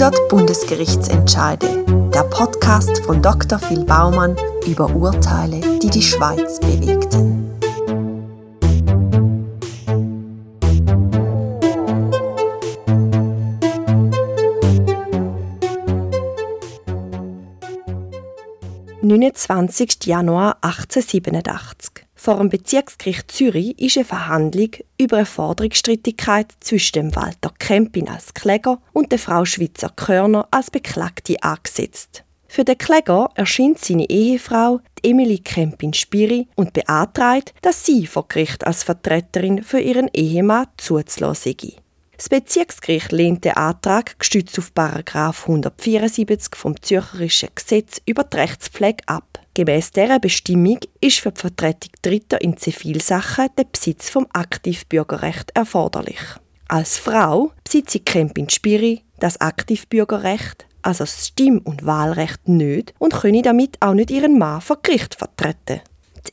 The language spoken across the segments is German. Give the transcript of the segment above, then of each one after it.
100 Bundesgerichtsentscheide. Der Podcast von Dr. Phil Baumann über Urteile, die die Schweiz bewegten. «29. Januar 1887. Vor dem Bezirksgericht Zürich ist eine Verhandlung über eine Forderungsstreitigkeit zwischen dem Walter Kempin als Kläger und der Frau Schweizer Körner als Beklagte angesetzt. Für den Kläger erscheint seine Ehefrau, Emily Kempin-Spiri, und beantragt, dass sie vor Gericht als Vertreterin für ihren Ehemann zuzulassen sei. Das Bezirksgericht lehnt den Antrag gestützt auf 174 vom Zürcherischen Gesetz über die Rechtspflege ab. Gemäss dieser Bestimmung ist für die Vertretung Dritter in Zivilsachen der Besitz vom Aktivbürgerrecht erforderlich. Als Frau besitzt Campin Spiri das Aktivbürgerrecht, also das Stimm- und Wahlrecht nicht und könne damit auch nicht ihren Mann vor Gericht vertreten.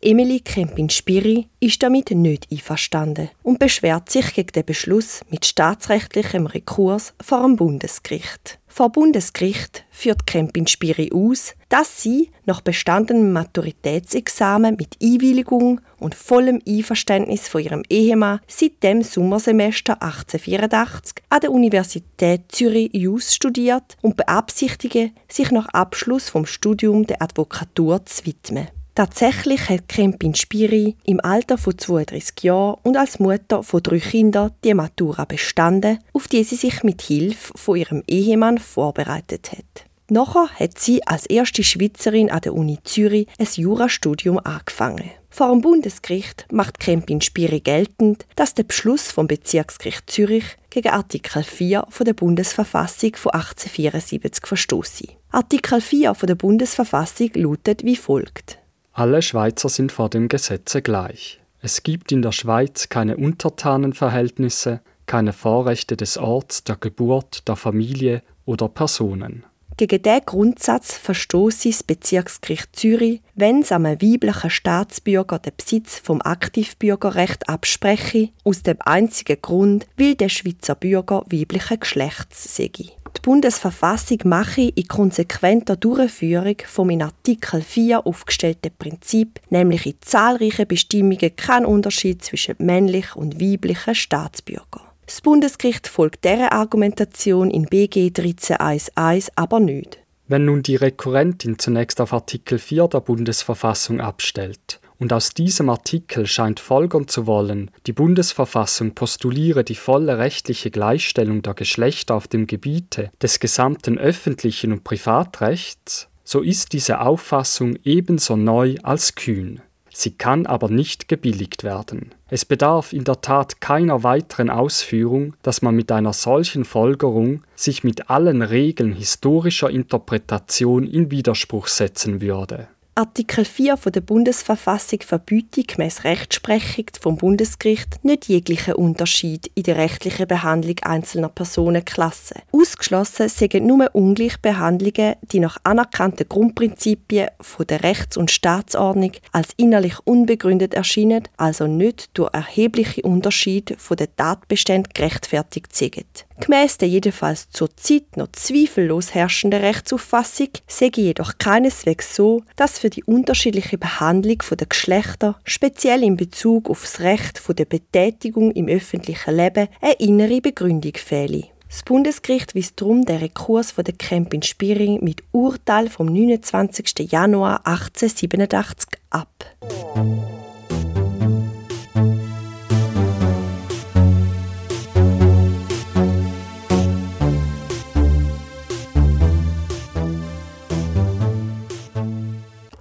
Emily Kempin-Spiri ist damit nicht einverstanden und beschwert sich gegen den Beschluss mit staatsrechtlichem Rekurs vor dem Bundesgericht. Vor Bundesgericht führt Kempin-Spiri aus, dass sie nach bestandenem Maturitätsexamen mit Einwilligung und vollem Einverständnis von ihrem Ehemann seit dem Sommersemester 1884 an der Universität Zürich Jus studiert und beabsichtige, sich nach Abschluss vom Studium der Advokatur zu widmen. Tatsächlich hat Krempin Spiri im Alter von 32 Jahren und als Mutter von drei Kindern die Matura bestanden, auf die sie sich mit Hilfe von ihrem Ehemann vorbereitet hat. Nachher hat sie als erste Schweizerin an der Uni Zürich ein Jurastudium angefangen. Vor dem Bundesgericht macht Krempin Spiri geltend, dass der Beschluss vom Bezirksgericht Zürich gegen Artikel 4 von der Bundesverfassung von 1874 verstoße. Artikel 4 von der Bundesverfassung lautet wie folgt: alle Schweizer sind vor dem Gesetze gleich. Es gibt in der Schweiz keine Untertanenverhältnisse, keine Vorrechte des Orts, der Geburt, der Familie oder Personen. Gegen diesen Grundsatz verstoße das Bezirksgericht Zürich, wenn es einem weiblichen Staatsbürger den Besitz vom Aktivbürgerrecht abspreche, aus dem einzigen Grund, weil der Schweizer Bürger weiblichen Geschlechts sei. Die Bundesverfassung mache in konsequenter Durchführung vom in Artikel 4 aufgestellten Prinzip, nämlich in zahlreichen Bestimmungen, keinen Unterschied zwischen männlichen und weiblichen Staatsbürgern. Das Bundesgericht folgt dieser Argumentation in BG 13.1.1 aber nicht. Wenn nun die Rekurrentin zunächst auf Artikel 4 der Bundesverfassung abstellt und aus diesem Artikel scheint folgern zu wollen, die Bundesverfassung postuliere die volle rechtliche Gleichstellung der Geschlechter auf dem Gebiete des gesamten öffentlichen und Privatrechts, so ist diese Auffassung ebenso neu als kühn. Sie kann aber nicht gebilligt werden. Es bedarf in der Tat keiner weiteren Ausführung, dass man mit einer solchen Folgerung sich mit allen Regeln historischer Interpretation in Widerspruch setzen würde. Artikel 4 der Bundesverfassung verbietet gemäß Rechtsprechung vom Bundesgericht nicht jeglichen Unterschied in der rechtlichen Behandlung einzelner Personenklassen. Ausgeschlossen sind nur Ungleichbehandlungen, die nach anerkannten Grundprinzipien von der Rechts- und Staatsordnung als innerlich unbegründet erscheinen, also nicht durch erhebliche Unterschiede von den Tatbeständen gerechtfertigt sind. Gemäss der jedenfalls zur Zeit noch zweifellos herrschenden Rechtsauffassung sei jedoch keineswegs so, dass für die unterschiedliche Behandlung der Geschlechter, speziell in Bezug auf das Recht der Betätigung im öffentlichen Leben, eine innere Begründung fehle. Das Bundesgericht wies darum den Rekurs von der Campin Spiring mit Urteil vom 29. Januar 1887 ab.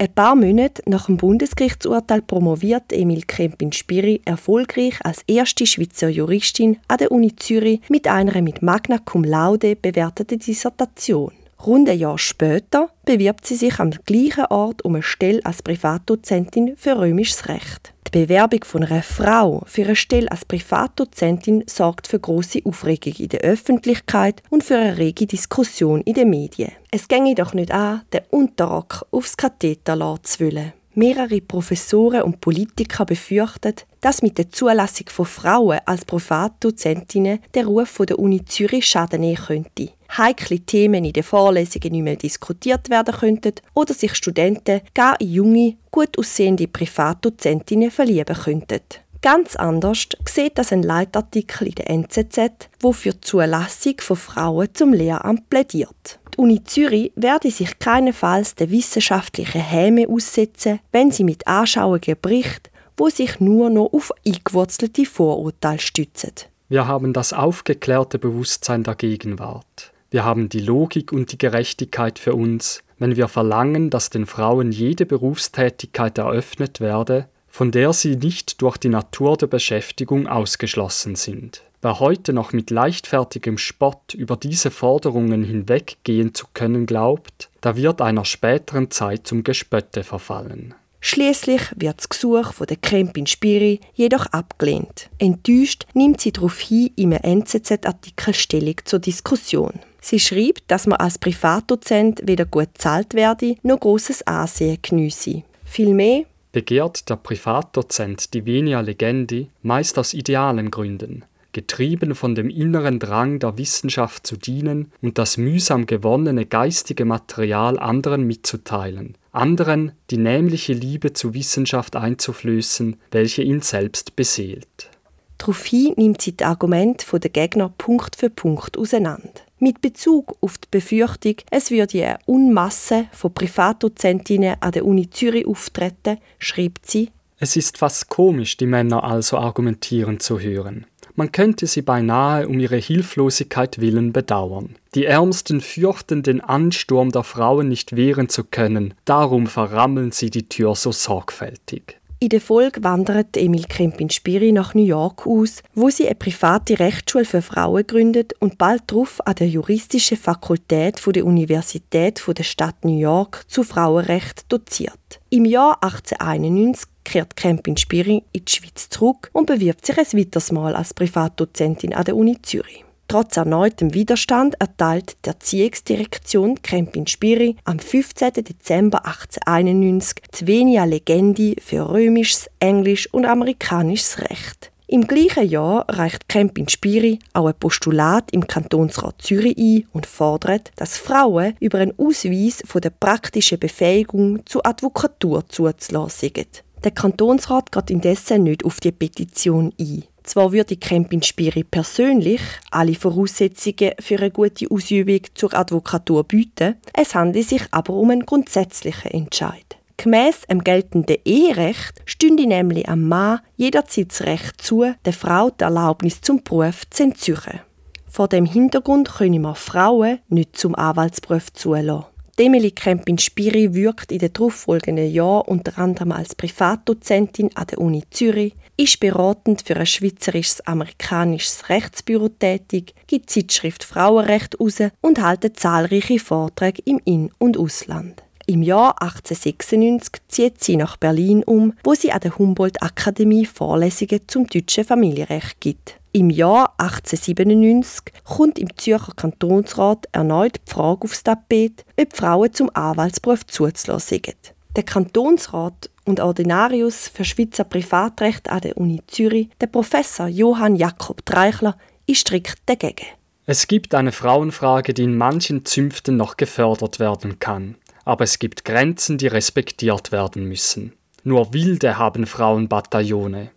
Ein paar Monate nach dem Bundesgerichtsurteil promoviert Emil Kempin-Spiri erfolgreich als erste Schweizer Juristin an der Uni Zürich mit einer mit Magna Cum Laude bewerteten Dissertation. Rund ein Jahr später bewirbt sie sich am gleichen Ort um eine Stelle als Privatdozentin für römisches Recht. Die Bewerbung von einer Frau für eine Stelle als Privatdozentin sorgt für große Aufregung in der Öffentlichkeit und für eine rege Diskussion in den Medien. Es ginge doch nicht an, den Unterrock aufs Katheter zu wollen. Mehrere Professoren und Politiker befürchten, dass mit der Zulassung von Frauen als Privatdozentinnen der Ruf der Uni Zürich Schaden nehmen könnte. Heikle Themen in den Vorlesungen nicht mehr diskutiert werden könnten oder sich Studenten gar in junge, gut aussehende Privatdozentinnen verlieben könnten. Ganz anders sieht das ein Leitartikel in der NZZ, wo für die Zulassung von Frauen zum Lehramt plädiert. Die Uni Zürich werde sich keinesfalls der wissenschaftlichen Häme aussetzen, wenn sie mit Anschauungen bricht, wo sich nur noch auf eingewurzelte Vorurteile stützen. Wir haben das aufgeklärte Bewusstsein der Gegenwart. Wir haben die Logik und die Gerechtigkeit für uns, wenn wir verlangen, dass den Frauen jede Berufstätigkeit eröffnet werde, von der sie nicht durch die Natur der Beschäftigung ausgeschlossen sind. Wer heute noch mit leichtfertigem Spott über diese Forderungen hinweggehen zu können glaubt, der wird einer späteren Zeit zum Gespötte verfallen. Schließlich wird das Gesuch von der Krempin Spiri jedoch abgelehnt. Enttäuscht nimmt sie darauf hin im NZZ-Artikel Stellung zur Diskussion. Sie schreibt, dass man als Privatdozent weder gut zahlt werde, noch großes Ansehen geniesse. Vielmehr begehrt der Privatdozent die Venia Legendi meist aus idealen Gründen, getrieben von dem inneren Drang der Wissenschaft zu dienen und das mühsam gewonnene geistige Material anderen mitzuteilen, anderen die nämliche Liebe zur Wissenschaft einzuflößen, welche ihn selbst beseelt. Daraufhin nimmt sie die Argumente der Gegner Punkt für Punkt auseinander. Mit Bezug auf die Befürchtung, es würde eine Unmasse von Privatdozentinnen an der Uni Zürich auftreten, schreibt sie, es ist fast komisch, die Männer also argumentieren zu hören. Man könnte sie beinahe um ihre Hilflosigkeit willen bedauern. Die Ärmsten fürchten den Ansturm der Frauen nicht wehren zu können, darum verrammeln sie die Tür so sorgfältig. In der Folge wandert Emil Krempin-Spiri nach New York aus, wo sie eine private Rechtsschule für Frauen gründet und bald darauf an der juristischen Fakultät der Universität der Stadt New York zu Frauenrecht doziert. Im Jahr 1891 kehrt Krempin-Spiri in die Schweiz zurück und bewirbt sich ein weiteres Mal als Privatdozentin an der Uni Zürich. Trotz erneutem Widerstand erteilt die Erziehungsdirektion Krempin-Spiri am 15. Dezember 1891 die Venia Legendi für römisches, englisch und amerikanisches Recht. Im gleichen Jahr reicht Krempin-Spiri auch ein Postulat im Kantonsrat Zürich ein und fordert, dass Frauen über einen Ausweis von der praktischen Befähigung zur Advokatur zuzulassen. Der Kantonsrat geht indessen nicht auf die Petition ein. Zwar würde Krempin Spiri persönlich alle Voraussetzungen für eine gute Ausübung zur Advokatur bieten, es handelt sich aber um einen grundsätzlichen Entscheid. Gemäss dem geltenden Eherecht stünde nämlich am Mann jederzeit das Recht zu, der Frau die Erlaubnis zum Beruf zu entziehen. Vor dem Hintergrund können wir Frauen nicht zum Anwaltsberuf zulassen. Emily Krempin-Spiri wirkt in den darauffolgenden Jahren unter anderem als Privatdozentin an der Uni Zürich, ist beratend für ein schweizerisches-amerikanisches Rechtsbüro tätig, gibt Zeitschrift Frauenrecht aus und hält zahlreiche Vorträge im In- und Ausland. Im Jahr 1896 zieht sie nach Berlin um, wo sie an der Humboldt-Akademie Vorlesungen zum deutschen Familienrecht gibt. Im Jahr 1897 kommt im Zürcher Kantonsrat erneut die Frage aufs Tapet, ob Frauen zum Anwaltsberuf zuzulassen. Der Kantonsrat und Ordinarius für Schweizer Privatrecht an der Uni Zürich, der Professor Johann Jakob Dreichler, ist strikt dagegen. Es gibt eine Frauenfrage, die in manchen Zünften noch gefördert werden kann. Aber es gibt Grenzen, die respektiert werden müssen. Nur Wilde haben Frauenbataillone.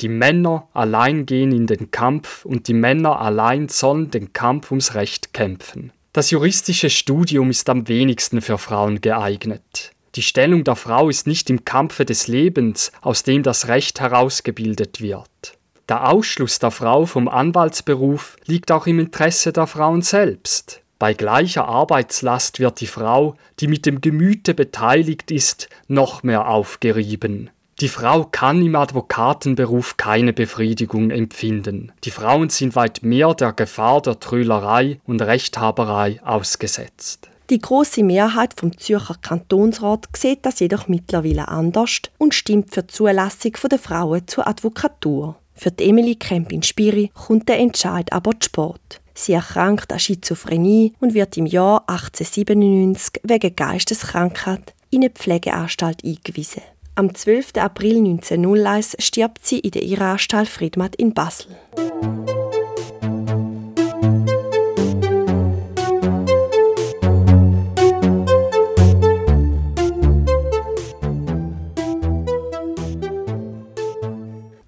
Die Männer allein gehen in den Kampf und die Männer allein sollen den Kampf ums Recht kämpfen. Das juristische Studium ist am wenigsten für Frauen geeignet. Die Stellung der Frau ist nicht im Kampfe des Lebens, aus dem das Recht herausgebildet wird. Der Ausschluss der Frau vom Anwaltsberuf liegt auch im Interesse der Frauen selbst. Bei gleicher Arbeitslast wird die Frau, die mit dem Gemüte beteiligt ist, noch mehr aufgerieben. Die Frau kann im Advokatenberuf keine Befriedigung empfinden. Die Frauen sind weit mehr der Gefahr der Trölerei und Rechthaberei ausgesetzt. Die große Mehrheit vom Zürcher Kantonsrat sieht das jedoch mittlerweile anders und stimmt für die Zulassung der Frauen zur Advokatur. Für die Emily Krempin-Spiri kommt der Entscheid aber zu spät. Sie erkrankt an Schizophrenie und wird im Jahr 1897 wegen Geisteskrankheit in eine Pflegeanstalt eingewiesen. Am 12. April 1901 stirbt sie in der Irrenanstalt Friedmat in Basel.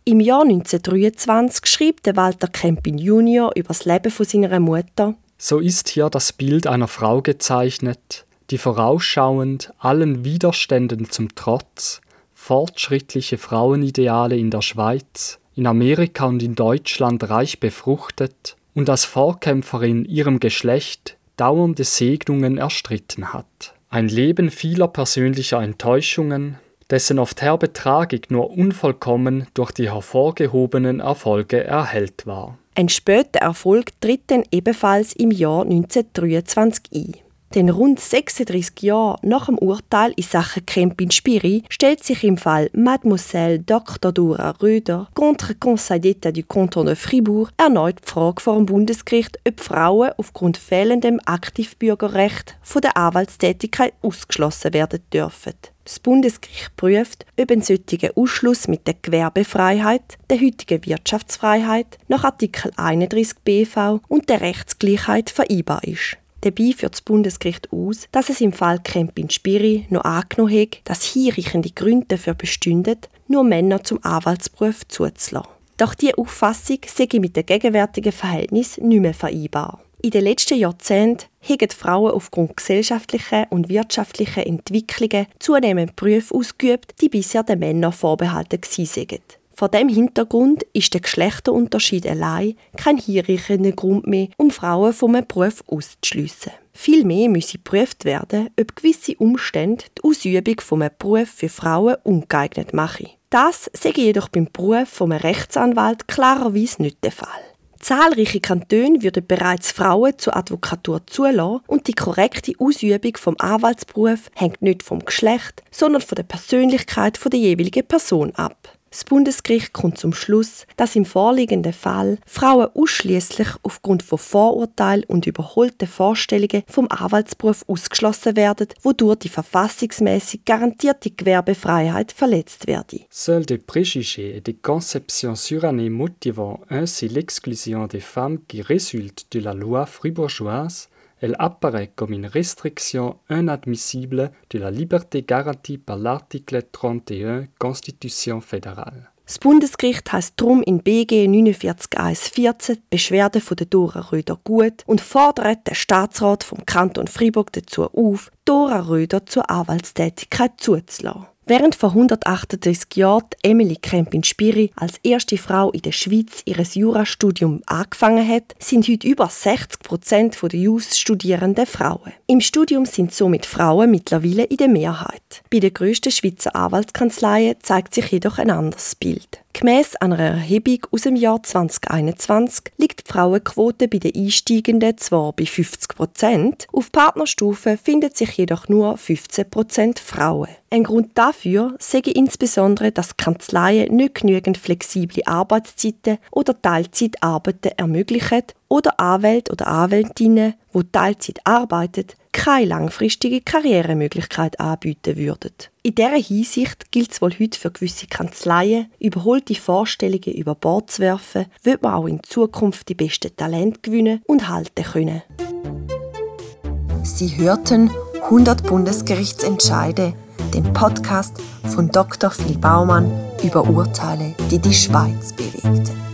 Im Jahr 1923 schrieb Walter Kempin Junior über das Leben von seiner Mutter. So ist hier das Bild einer Frau gezeichnet, die vorausschauend allen Widerständen zum Trotz fortschrittliche Frauenideale in der Schweiz, in Amerika und in Deutschland reich befruchtet und als Vorkämpferin ihrem Geschlecht dauernde Segnungen erstritten hat. Ein Leben vieler persönlicher Enttäuschungen, dessen oft herbe Tragik nur unvollkommen durch die hervorgehobenen Erfolge erhellt war. Ein später Erfolg tritt dann ebenfalls im Jahr 1923 ein. Denn rund 36 Jahre nach dem Urteil in Sachen Kempin Spiri stellt sich im Fall Mademoiselle Dr. Dora Röder contre Conseil d'État du Canton de Fribourg erneut die Frage vor dem Bundesgericht, ob Frauen aufgrund fehlendem Aktivbürgerrecht von der Anwaltstätigkeit ausgeschlossen werden dürfen. Das Bundesgericht prüft, ob ein solcher Ausschluss mit der Gewerbefreiheit, der heutigen Wirtschaftsfreiheit nach Artikel 31 BV und der Rechtsgleichheit vereinbar ist. Dabei führt das Bundesgericht aus, dass es im Fall Kempin Spiri noch angenommen hat, dass hinreichende Gründe dafür bestünden, nur Männer zum Anwaltsberuf zuzulassen. Doch diese Auffassung sei mit dem gegenwärtigen Verhältnis nicht mehr vereinbar. In den letzten Jahrzehnten haben Frauen aufgrund gesellschaftlicher und wirtschaftlicher Entwicklungen zunehmend Berufe ausgeübt, die bisher den Männern vorbehalten waren. Vor dem Hintergrund ist der Geschlechterunterschied allein kein hinreichender Grund mehr, um Frauen vom Beruf auszuschliessen. Vielmehr müsse geprüft werden, ob gewisse Umstände die Ausübung vom Beruf für Frauen ungeeignet machen. Das sei jedoch beim Beruf vom Rechtsanwalt klarerweise nicht der Fall. Zahlreiche Kantone würden bereits Frauen zur Advokatur zulassen und die korrekte Ausübung vom Anwaltsberuf hängt nicht vom Geschlecht, sondern von der Persönlichkeit der jeweiligen Person ab. Das Bundesgericht kommt zum Schluss, dass im vorliegenden Fall Frauen ausschließlich aufgrund von Vorurteilen und überholten Vorstellungen vom Anwaltsberuf ausgeschlossen werden, wodurch die verfassungsmäßig garantierte Gewerbefreiheit verletzt werde. Seuls des préjugés et des conceptions surannées motivant ainsi l'exclusion des femmes qui résultent de la loi fribourgeoise elle apparaît comme une restriction inadmissible de la liberté garantie par l'article 31 Constitution fédérale. Das Bundesgericht heißt drum in BG 49.1.14 die Beschwerde von der Dora Röder gut und fordert den Staatsrat vom Kanton Fribourg dazu auf, Dora Röder zur Anwaltstätigkeit zuzulassen. Während vor 138 Jahren Emily Krempin-Spiri als erste Frau in der Schweiz ihr Jurastudium angefangen hat, sind heute über 60 Prozent der Jus-Studierenden Frauen. Im Studium sind somit Frauen mittlerweile in der Mehrheit. Bei den grössten Schweizer Anwaltskanzleien zeigt sich jedoch ein anderes Bild. Gemäss einer Erhebung aus dem Jahr 2021 liegt die Frauenquote bei den Einsteigenden zwar bei 50 Prozent, auf Partnerstufe findet sich jedoch nur 15 Prozent Frauen. Ein Grund dafür sei insbesondere, dass Kanzleien nicht genügend flexible Arbeitszeiten oder Teilzeitarbeiten ermöglichen oder Anwälte oder Anwältinnen, die Teilzeit arbeiten, keine langfristige Karrieremöglichkeit anbieten würden. In dieser Hinsicht gilt es wohl heute für gewisse Kanzleien, überholte Vorstellungen über Bord zu werfen, wird man auch in Zukunft die besten Talente gewinnen und halten können. Sie hörten 100 Bundesgerichtsentscheide, den Podcast von Dr. Phil Baumann über Urteile, die die Schweiz bewegten.